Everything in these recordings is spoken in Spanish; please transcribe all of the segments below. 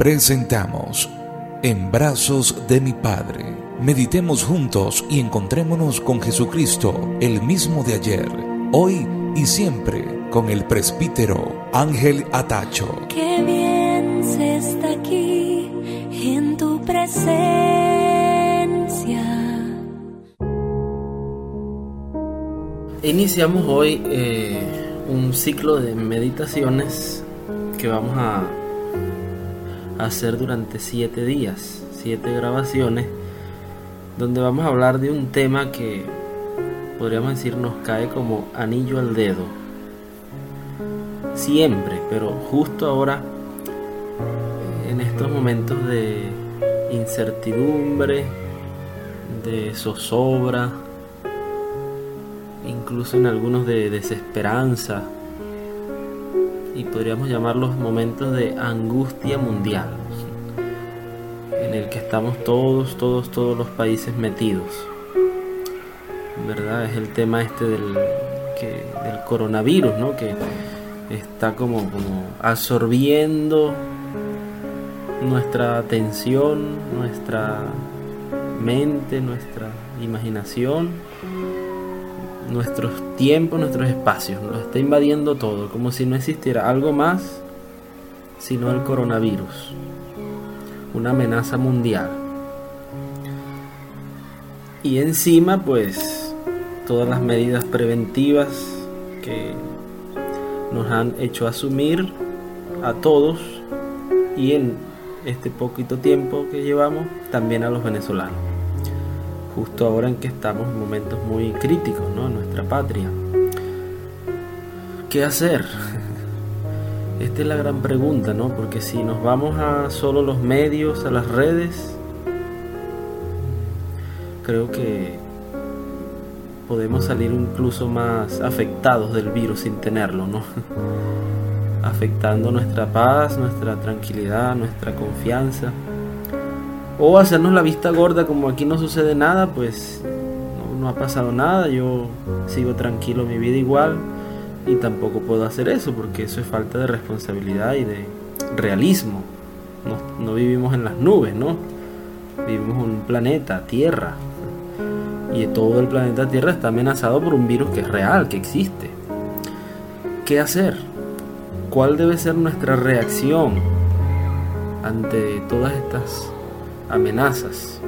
presentamos En brazos de mi Padre. Meditemos juntos y encontrémonos con Jesucristo, el mismo de ayer, hoy y siempre, con el presbítero Ángel Atacho. Qué bien se está aquí en tu presencia. Iniciamos hoy eh, un ciclo de meditaciones que vamos a hacer durante siete días, siete grabaciones, donde vamos a hablar de un tema que podríamos decir nos cae como anillo al dedo. Siempre, pero justo ahora, en estos momentos de incertidumbre, de zozobra, incluso en algunos de desesperanza, y podríamos llamarlos momentos de angustia mundial, en el que estamos todos, todos, todos los países metidos. ¿Verdad? Es el tema este del, del coronavirus, ¿no? Que está como absorbiendo nuestra atención, nuestra mente, nuestra imaginación nuestros tiempos, nuestros espacios, nos está invadiendo todo, como si no existiera algo más sino el coronavirus, una amenaza mundial. Y encima, pues, todas las medidas preventivas que nos han hecho asumir a todos y en este poquito tiempo que llevamos, también a los venezolanos justo ahora en que estamos en momentos muy críticos ¿no? en nuestra patria. ¿Qué hacer? Esta es la gran pregunta, ¿no? Porque si nos vamos a solo los medios, a las redes, creo que podemos salir incluso más afectados del virus sin tenerlo, ¿no? Afectando nuestra paz, nuestra tranquilidad, nuestra confianza o hacernos la vista gorda como aquí no sucede nada, pues no, ha pasado nada, yo sigo tranquilo mi vida igual y tampoco puedo hacer eso porque eso es falta de responsabilidad y de realismo. No, no vivimos en las nubes, ¿no? Vivimos en un planeta, Tierra. Y todo el planeta Tierra está amenazado por un virus que es real, que existe. ¿Qué hacer? ¿Cuál debe ser nuestra reacción ante todas estas amenazas.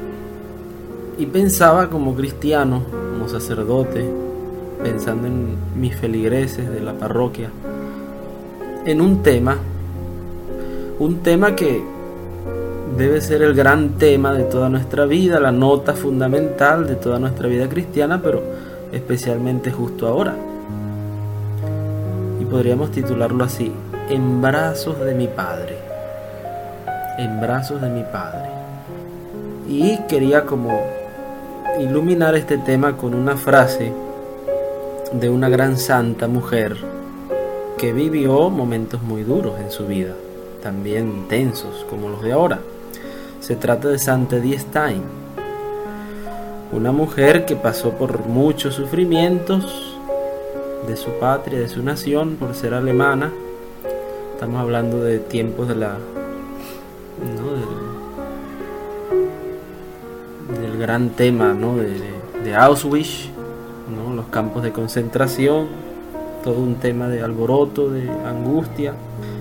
Y pensaba como cristiano, como sacerdote, pensando en mis feligreses de la parroquia, en un tema, un tema que debe ser el gran tema de toda nuestra vida, la nota fundamental de toda nuestra vida cristiana, pero especialmente justo ahora. Y podríamos titularlo así, En brazos de mi Padre. En brazos de mi Padre. Y quería como iluminar este tema con una frase de una gran santa mujer que vivió momentos muy duros en su vida, también tensos como los de ahora. Se trata de Santa Edith Stein, una mujer que pasó por muchos sufrimientos de su patria, de su nación, por ser alemana. Estamos hablando de tiempos de la gran tema de, Auschwitz, los campos de concentración, todo un tema de alboroto, de angustia.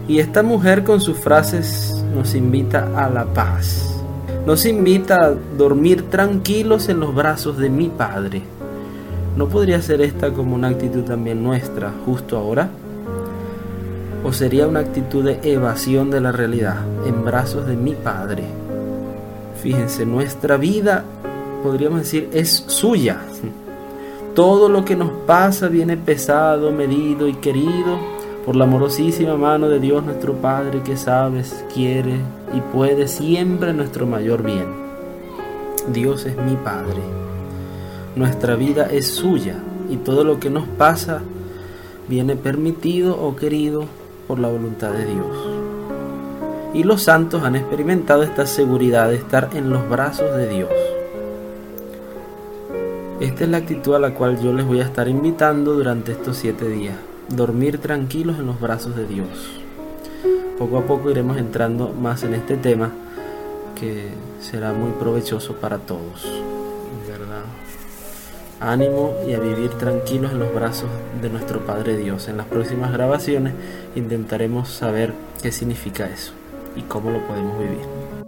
Y esta mujer con sus frases nos invita a la paz, nos invita a dormir tranquilos en los brazos de mi Padre. ¿No podría ser esta como una actitud también nuestra justo ahora? ¿O sería una actitud de evasión de la realidad en brazos de mi Padre? Fíjense, nuestra vida podríamos decir, es suya. Todo lo que nos pasa viene pesado, medido y querido por la amorosísima mano de Dios nuestro Padre que sabes, quiere y puede siempre nuestro mayor bien. Dios es mi Padre. Nuestra vida es suya y todo lo que nos pasa viene permitido o querido por la voluntad de Dios. Y los santos han experimentado esta seguridad de estar en los brazos de Dios. Esta es la actitud a la cual yo les voy a estar invitando durante estos siete días. Dormir tranquilos en los brazos de Dios. poco a poco iremos entrando más en este tema que será muy provechoso para todos. ¿Verdad? Ánimo y a vivir tranquilos en los brazos de nuestro Padre Dios. En las próximas grabaciones intentaremos saber qué significa eso y cómo lo podemos vivir.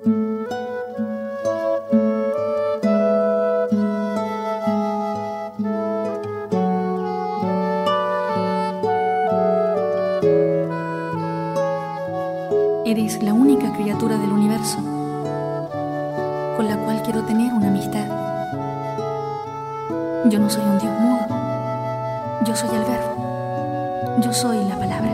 Eres la única criatura del universo con la cual quiero tener una amistad. Yo no soy un Dios mudo, yo soy el verbo, yo soy la palabra.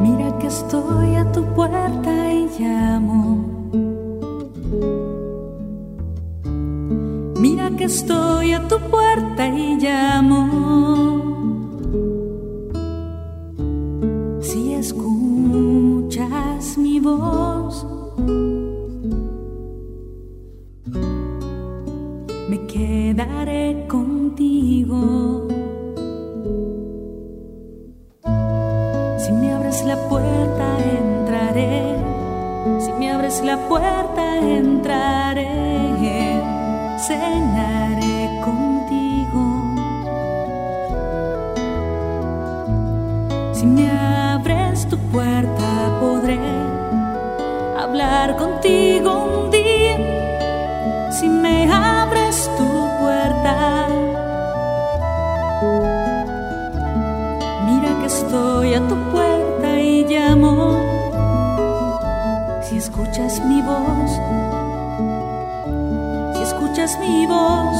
Mira que estoy a tu puerta y llamo. Mira que estoy a tu puerta y llamo. Me quedaré contigo. Si me abres la puerta, entraré. Si me abres la puerta, entraré. Cenaré contigo. Si me abres tu puerta, podré hablar contigo un día. Si me abres tu puerta, Mira que estoy a tu puerta y llamo. Si escuchas mi voz, si escuchas mi voz,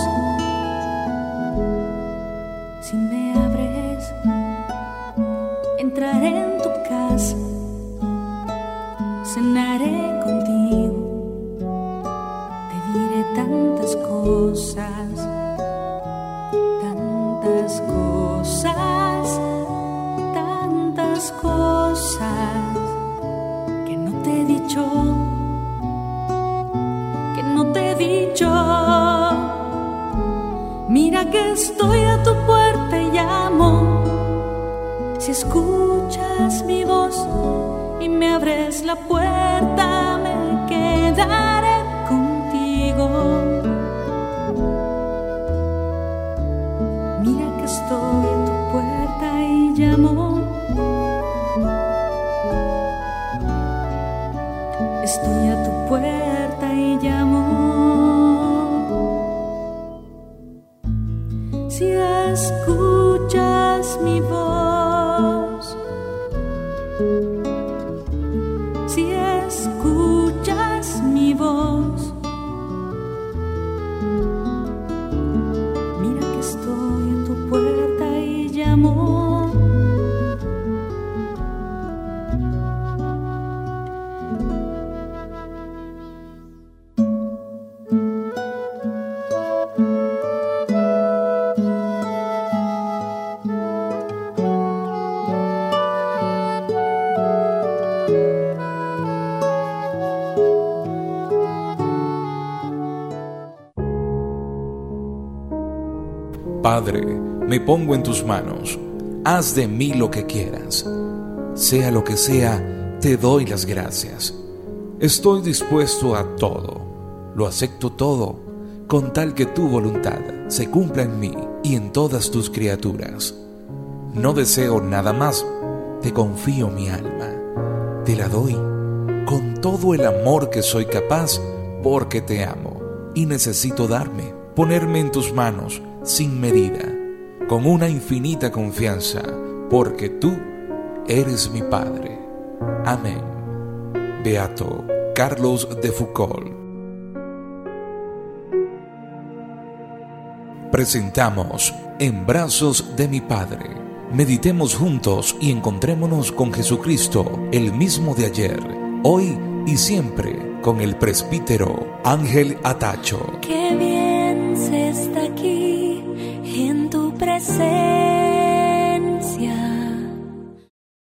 si me abres, entraré en tu casa, cenaré cosas tantas cosas, tantas cosas que no te he dicho, que no te he dicho. Mira que estoy a tu puerta y llamo. Si escuchas mi voz y me abres la puerta, me quedaré contigo. Si escuchas mi voz, Padre, me pongo en tus manos, haz de mí lo que quieras. Sea lo que sea, te doy las gracias. Estoy dispuesto a todo, lo acepto todo, con tal que tu voluntad se cumpla en mí y en todas tus criaturas. No deseo nada más, te confío mi alma, te la doy con todo el amor que soy capaz, porque te amo y necesito darme, ponerme en tus manos sin medida, con una infinita confianza, porque tú eres mi Padre. Amén. Beato Carlos de Foucault. Presentamos En brazos de mi Padre. Meditemos juntos y encontrémonos con Jesucristo, el mismo de ayer, hoy y siempre, con el presbítero Ángel Atacho. Qué bien se